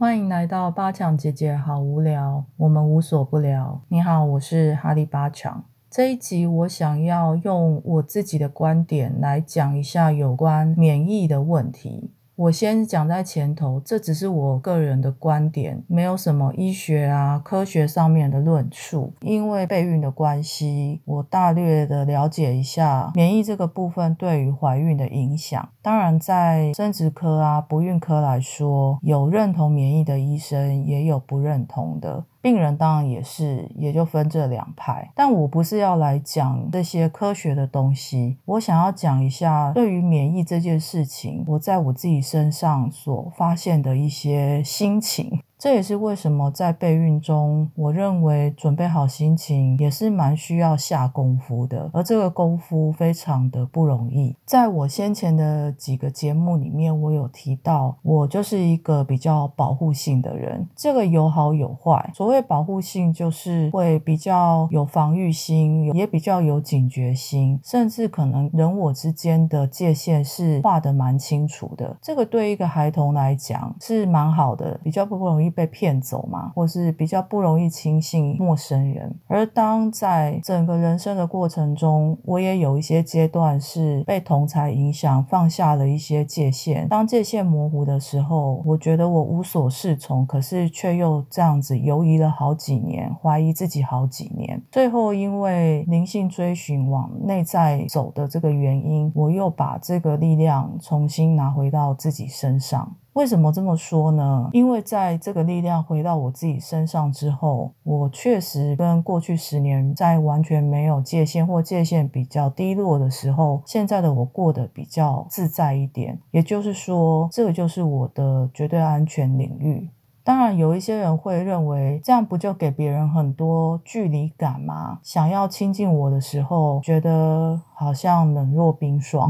欢迎来到八强姐姐，好无聊，我们无所不聊。你好，我是哈利八强。这一集我想要用我自己的观点来讲一下有关免疫的问题。我先讲在前头，这只是我个人的观点，没有什么医学啊、科学上面的论述。因为备孕的关系，我大略的了解一下免疫这个部分对于怀孕的影响。当然，在生殖科啊、不孕科来说，有认同免疫的医生，也有不认同的。病人当然也是，也就分这两派。但我不是要来讲这些科学的东西，我想要讲一下对于免疫这件事情，我在我自己身上所发现的一些心情。这也是为什么在备孕中，我认为准备好心情也是蛮需要下功夫的，而这个功夫非常的不容易。在我先前的几个节目里面，我有提到，我就是一个比较保护性的人，这个有好有坏。所谓保护性，就是会比较有防御心，也比较有警觉心，甚至可能人我之间的界限是画的蛮清楚的。这个对一个孩童来讲是蛮好的，比较不容易。被骗走嘛，或是比较不容易轻信陌生人。而当在整个人生的过程中，我也有一些阶段是被同才影响，放下了一些界限。当界限模糊的时候，我觉得我无所适从，可是却又这样子犹疑了好几年，怀疑自己好几年。最后因为灵性追寻往内在走的这个原因，我又把这个力量重新拿回到自己身上。为什么这么说呢？因为在这个力量回到我自己身上之后，我确实跟过去十年在完全没有界限或界限比较低落的时候，现在的我过得比较自在一点。也就是说，这个就是我的绝对安全领域。当然，有一些人会认为这样不就给别人很多距离感吗？想要亲近我的时候，觉得好像冷若冰霜，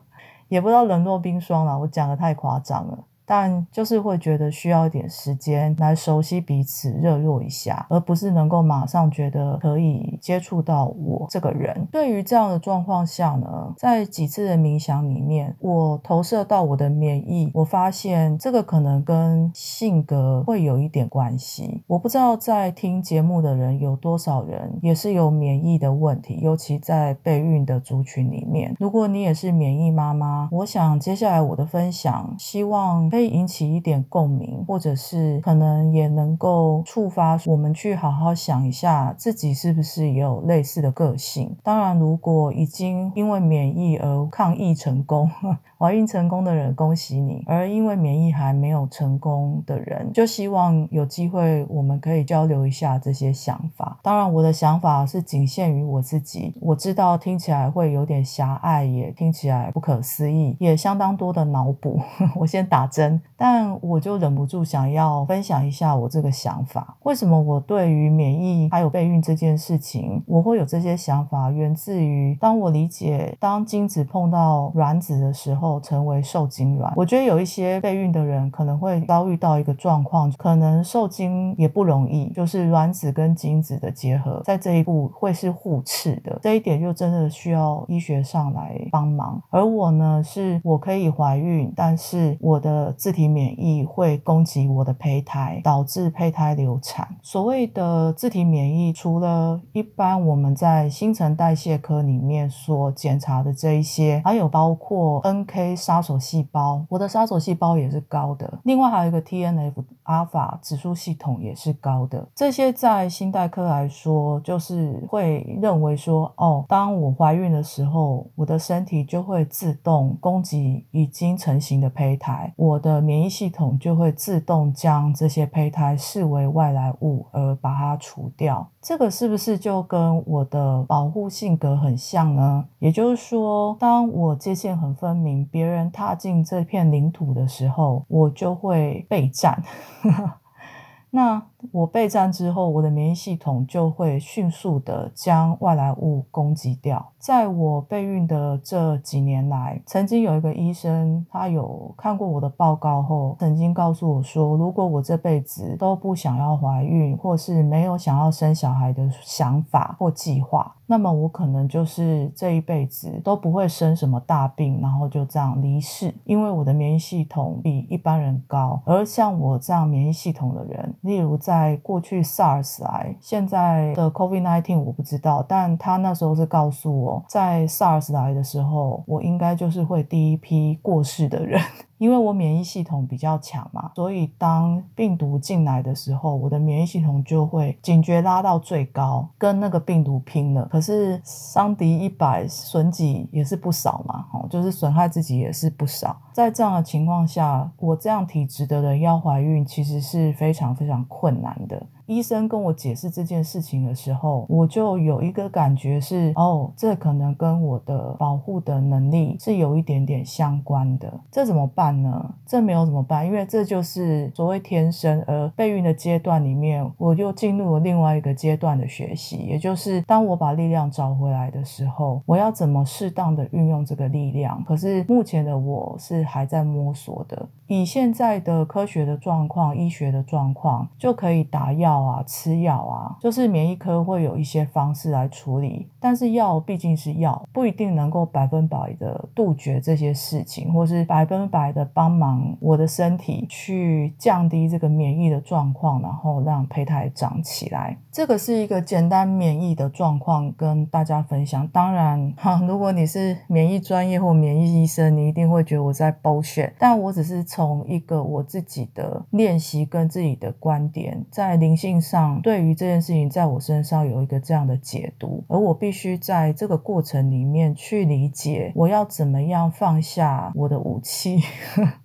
也不知道冷若冰霜了。我讲的太夸张了。但就是会觉得需要一点时间来熟悉彼此，热络一下，而不是能够马上觉得可以接触到我这个人。对于这样的状况下呢，在几次的冥想里面，我投射到我的免疫，我发现这个可能跟性格会有一点关系。我不知道在听节目的人有多少人也是有免疫的问题，尤其在备孕的族群里面。如果你也是免疫妈妈，我想接下来我的分享，希望。引起一点共鸣，或者是可能也能够触发我们去好好想一下，自己是不是也有类似的个性。当然，如果已经因为免疫而抗疫成功。怀孕成功的人，恭喜你；而因为免疫还没有成功的人，就希望有机会我们可以交流一下这些想法。当然，我的想法是仅限于我自己。我知道听起来会有点狭隘，也听起来不可思议，也相当多的脑补。我先打针，但我就忍不住想要分享一下我这个想法。为什么我对于免疫还有备孕这件事情，我会有这些想法？源自于当我理解，当精子碰到卵子的时候。成为受精卵，我觉得有一些备孕的人可能会遭遇到一个状况，可能受精也不容易，就是卵子跟精子的结合，在这一步会是互斥的，这一点就真的需要医学上来帮忙。而我呢，是我可以怀孕，但是我的自体免疫会攻击我的胚胎，导致胚胎流产。所谓的自体免疫，除了一般我们在新陈代谢科里面所检查的这一些，还有包括 NK。杀手细胞，我的杀手细胞也是高的。另外还有一个 TNF 阿法指数系统也是高的。这些在新代科来说，就是会认为说，哦，当我怀孕的时候，我的身体就会自动攻击已经成型的胚胎，我的免疫系统就会自动将这些胚胎视为外来物而把它除掉。这个是不是就跟我的保护性格很像呢？也就是说，当我界限很分明。别人踏进这片领土的时候，我就会备战。那我备战之后，我的免疫系统就会迅速的将外来物攻击掉。在我备孕的这几年来，曾经有一个医生，他有看过我的报告后，曾经告诉我说，如果我这辈子都不想要怀孕，或是没有想要生小孩的想法或计划。那么我可能就是这一辈子都不会生什么大病，然后就这样离世，因为我的免疫系统比一般人高。而像我这样免疫系统的人，例如在在过去 SARS 来，现在的 COVID-19 我不知道，但他那时候是告诉我在 SARS 来的时候，我应该就是会第一批过世的人。因为我免疫系统比较强嘛，所以当病毒进来的时候，我的免疫系统就会警觉拉到最高，跟那个病毒拼了。可是伤敌一百，损己也是不少嘛，哦，就是损害自己也是不少。在这样的情况下，我这样体质的人要怀孕，其实是非常非常困难的。医生跟我解释这件事情的时候，我就有一个感觉是，哦，这可能跟我的保护的能力是有一点点相关的。这怎么办呢？这没有怎么办，因为这就是所谓天生。而备孕的阶段里面，我又进入了另外一个阶段的学习，也就是当我把力量找回来的时候，我要怎么适当的运用这个力量。可是目前的我是还在摸索的。以现在的科学的状况、医学的状况，就可以打药药啊、吃药啊，就是免疫科会有一些方式来处理。但是药毕竟是药，不一定能够百分百的杜绝这些事情，或是百分百的帮忙我的身体去降低这个免疫的状况，然后让胚胎长起来。这个是一个简单免疫的状况，跟大家分享。当然，哈，如果你是免疫专业或免疫医生，你一定会觉得我在 bullshit，但我只是从从一个我自己的练习跟自己的观点，在灵性上对于这件事情，在我身上有一个这样的解读，而我必须在这个过程里面去理解，我要怎么样放下我的武器，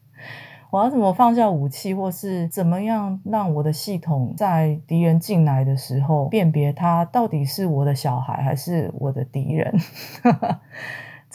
我要怎么放下武器，或是怎么样让我的系统在敌人进来的时候，辨别他到底是我的小孩还是我的敌人。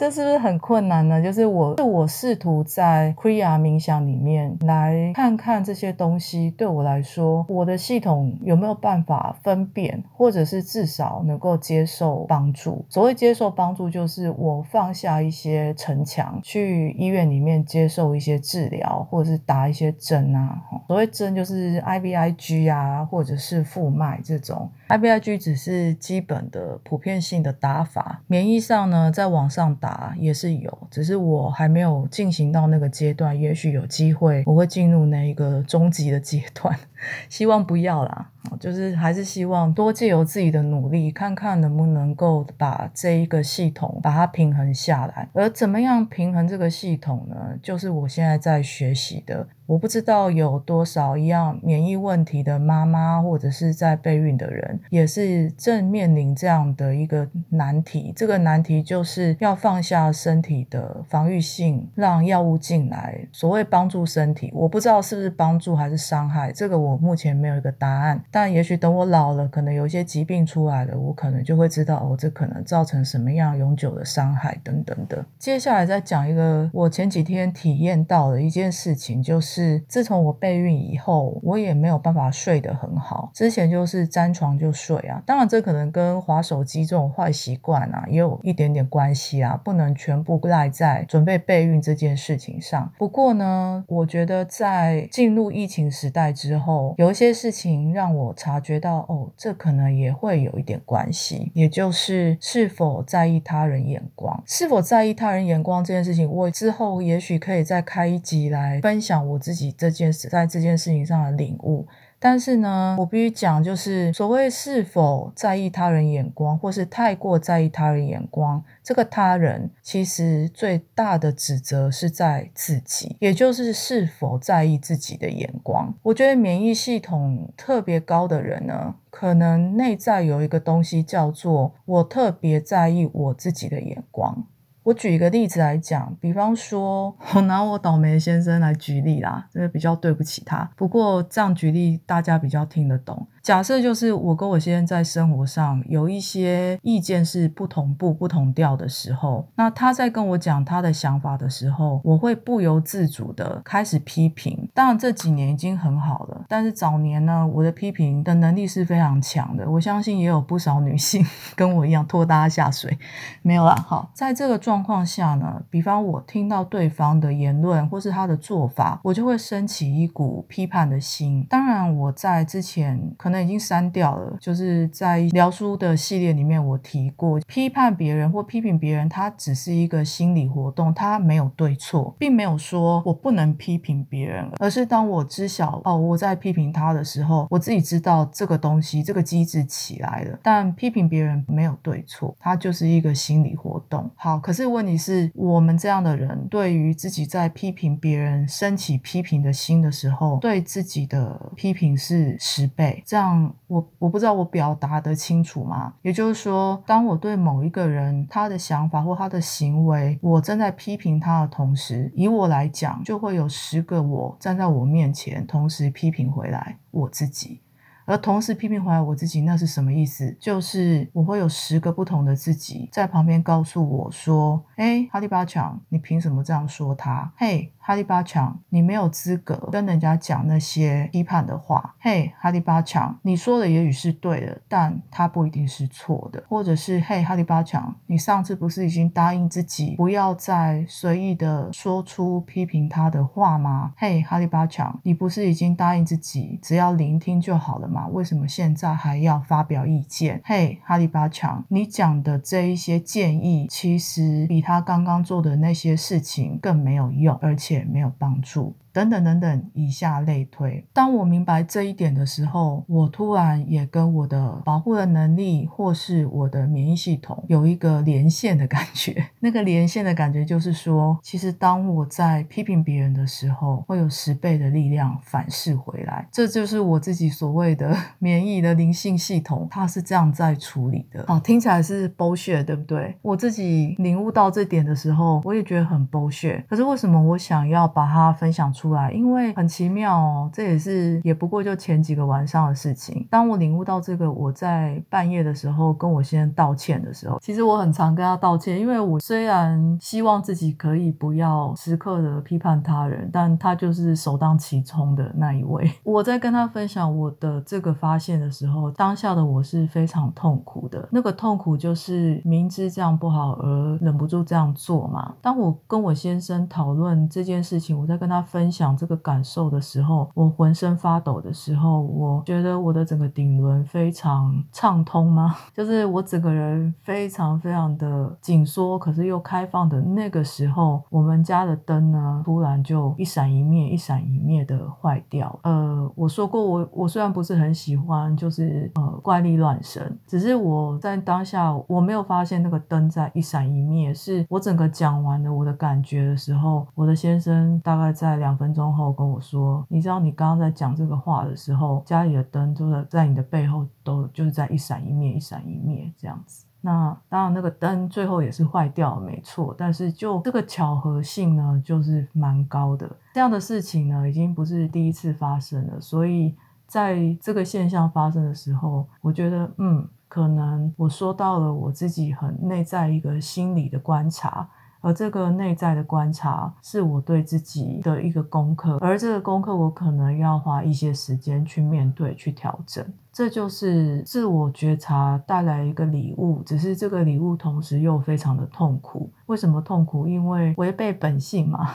这是不是很困难呢？就是我，是我试图在 Kriya 冥想里面来看看这些东西，对我来说，我的系统有没有办法分辨，或者是至少能够接受帮助。所谓接受帮助，就是我放下一些城墙，去医院里面接受一些治疗，或者是打一些针啊。所谓针就是 IVIG 啊，或者是复脉这种。IVIG 只是基本的普遍性的打法，免疫上呢，在网上打也是有，只是我还没有进行到那个阶段，也许有机会我会进入那一个终极的阶段，希望不要啦。就是还是希望多借由自己的努力，看看能不能够把这一个系统把它平衡下来。而怎么样平衡这个系统呢？就是我现在在学习的。我不知道有多少一样免疫问题的妈妈，或者是在备孕的人，也是正面临这样的一个难题。这个难题就是要放下身体的防御性，让药物进来。所谓帮助身体，我不知道是不是帮助还是伤害，这个我目前没有一个答案。但也许等我老了，可能有一些疾病出来了，我可能就会知道哦，这可能造成什么样永久的伤害等等的。接下来再讲一个我前几天体验到的一件事情，就是自从我备孕以后，我也没有办法睡得很好。之前就是沾床就睡啊，当然这可能跟划手机这种坏习惯啊也有一点点关系啊，不能全部赖在准备备孕这件事情上。不过呢，我觉得在进入疫情时代之后，有一些事情让我。我察觉到哦，这可能也会有一点关系，也就是是否在意他人眼光，是否在意他人眼光这件事情，我之后也许可以再开一集来分享我自己这件事在这件事情上的领悟。但是呢，我必须讲，就是所谓是否在意他人眼光，或是太过在意他人眼光，这个他人其实最大的指责是在自己，也就是是否在意自己的眼光。我觉得免疫系统特别高的人呢，可能内在有一个东西叫做我特别在意我自己的眼光。我举一个例子来讲，比方说，我 拿我倒霉先生来举例啦，这个比较对不起他。不过这样举例，大家比较听得懂。假设就是我跟我先生在生活上有一些意见是不同步、不同调的时候，那他在跟我讲他的想法的时候，我会不由自主的开始批评。当然这几年已经很好了，但是早年呢，我的批评的能力是非常强的。我相信也有不少女性 跟我一样拖大家下水，没有啦。好，在这个状状况下呢，比方我听到对方的言论或是他的做法，我就会升起一股批判的心。当然，我在之前可能已经删掉了，就是在聊书的系列里面我提过，批判别人或批评别人，它只是一个心理活动，它没有对错，并没有说我不能批评别人，而是当我知晓哦，我在批评他的时候，我自己知道这个东西，这个机制起来了。但批评别人没有对错，它就是一个心理活动。好，可是问题是我们这样的人，对于自己在批评别人升起批评的心的时候，对自己的批评是十倍。这样，我我不知道我表达得清楚吗？也就是说，当我对某一个人他的想法或他的行为，我正在批评他的同时，以我来讲，就会有十个我站在我面前，同时批评回来我自己。而同时批评回来我自己，那是什么意思？就是我会有十个不同的自己在旁边告诉我说：“哎，哈利巴强，你凭什么这样说他？嘿。”哈利巴强，你没有资格跟人家讲那些批判的话。嘿，哈利巴强，你说的也许是对的，但他不一定是错的。或者是，嘿，哈利巴强，你上次不是已经答应自己不要再随意的说出批评他的话吗？嘿，哈利巴强，你不是已经答应自己只要聆听就好了嘛？为什么现在还要发表意见？嘿，哈利巴强，你讲的这一些建议，其实比他刚刚做的那些事情更没有用，而且。没有帮助。等等等等，以下类推。当我明白这一点的时候，我突然也跟我的保护的能力，或是我的免疫系统有一个连线的感觉。那个连线的感觉就是说，其实当我在批评别人的时候，会有十倍的力量反噬回来。这就是我自己所谓的 免疫的灵性系统，它是这样在处理的。好，听起来是 bullshit，对不对？我自己领悟到这点的时候，我也觉得很 bullshit。可是为什么我想要把它分享出？出来，因为很奇妙哦，这也是也不过就前几个晚上的事情。当我领悟到这个，我在半夜的时候跟我先生道歉的时候，其实我很常跟他道歉，因为我虽然希望自己可以不要时刻的批判他人，但他就是首当其冲的那一位。我在跟他分享我的这个发现的时候，当下的我是非常痛苦的。那个痛苦就是明知这样不好而忍不住这样做嘛。当我跟我先生讨论这件事情，我在跟他分。想这个感受的时候，我浑身发抖的时候，我觉得我的整个顶轮非常畅通吗？就是我整个人非常非常的紧缩，可是又开放的那个时候，我们家的灯呢，突然就一闪一灭，一闪一灭的坏掉。呃，我说过，我我虽然不是很喜欢，就是呃怪力乱神，只是我在当下我没有发现那个灯在一闪一灭，是我整个讲完了我的感觉的时候，我的先生大概在两。分钟后跟我说，你知道你刚刚在讲这个话的时候，家里的灯都在在你的背后都就是在一闪一灭，一闪一灭这样子。那当然那个灯最后也是坏掉，没错。但是就这个巧合性呢，就是蛮高的。这样的事情呢，已经不是第一次发生了。所以在这个现象发生的时候，我觉得嗯，可能我说到了我自己很内在一个心理的观察。而这个内在的观察是我对自己的一个功课，而这个功课我可能要花一些时间去面对、去调整。这就是自我觉察带来一个礼物，只是这个礼物同时又非常的痛苦。为什么痛苦？因为违背本性嘛。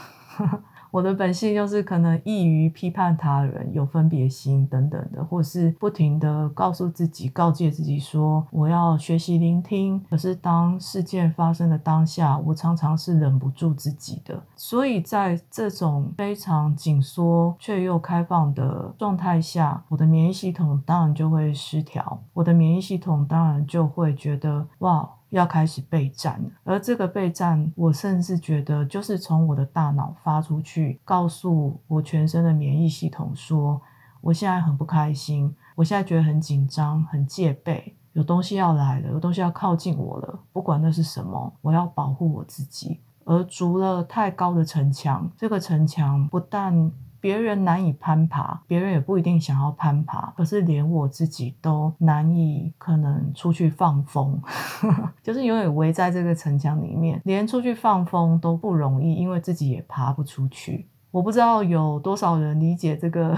我的本性就是可能易于批判他人，有分别心等等的，或是不停的告诉自己、告诫自己说我要学习聆听。可是当事件发生的当下，我常常是忍不住自己的。所以在这种非常紧缩却又开放的状态下，我的免疫系统当然就会失调。我的免疫系统当然就会觉得哇。要开始备战了，而这个备战，我甚至觉得就是从我的大脑发出去，告诉我全身的免疫系统说，我现在很不开心，我现在觉得很紧张、很戒备，有东西要来了，有东西要靠近我了，不管那是什么，我要保护我自己。而筑了太高的城墙，这个城墙不但别人难以攀爬，别人也不一定想要攀爬。可是连我自己都难以可能出去放风，就是永远围在这个城墙里面，连出去放风都不容易，因为自己也爬不出去。我不知道有多少人理解这个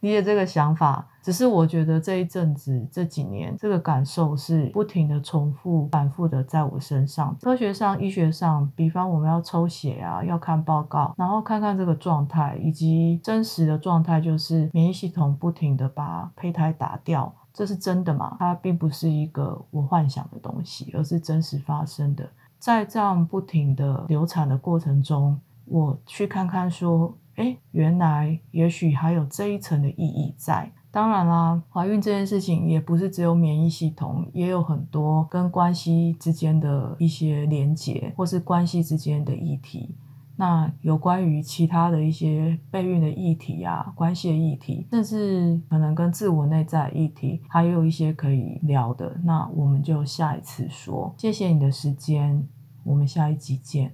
理解这个想法。只是我觉得这一阵子这几年，这个感受是不停的重复、反复的在我身上。科学上、医学上，比方我们要抽血啊，要看报告，然后看看这个状态，以及真实的状态，就是免疫系统不停的把胚胎打掉，这是真的吗？它并不是一个我幻想的东西，而是真实发生的。在这样不停的流产的过程中，我去看看说，哎，原来也许还有这一层的意义在。当然啦，怀孕这件事情也不是只有免疫系统，也有很多跟关系之间的一些连结，或是关系之间的议题。那有关于其他的一些备孕的议题啊，关系的议题，甚至可能跟自我内在议题，还有一些可以聊的。那我们就下一次说。谢谢你的时间，我们下一集见。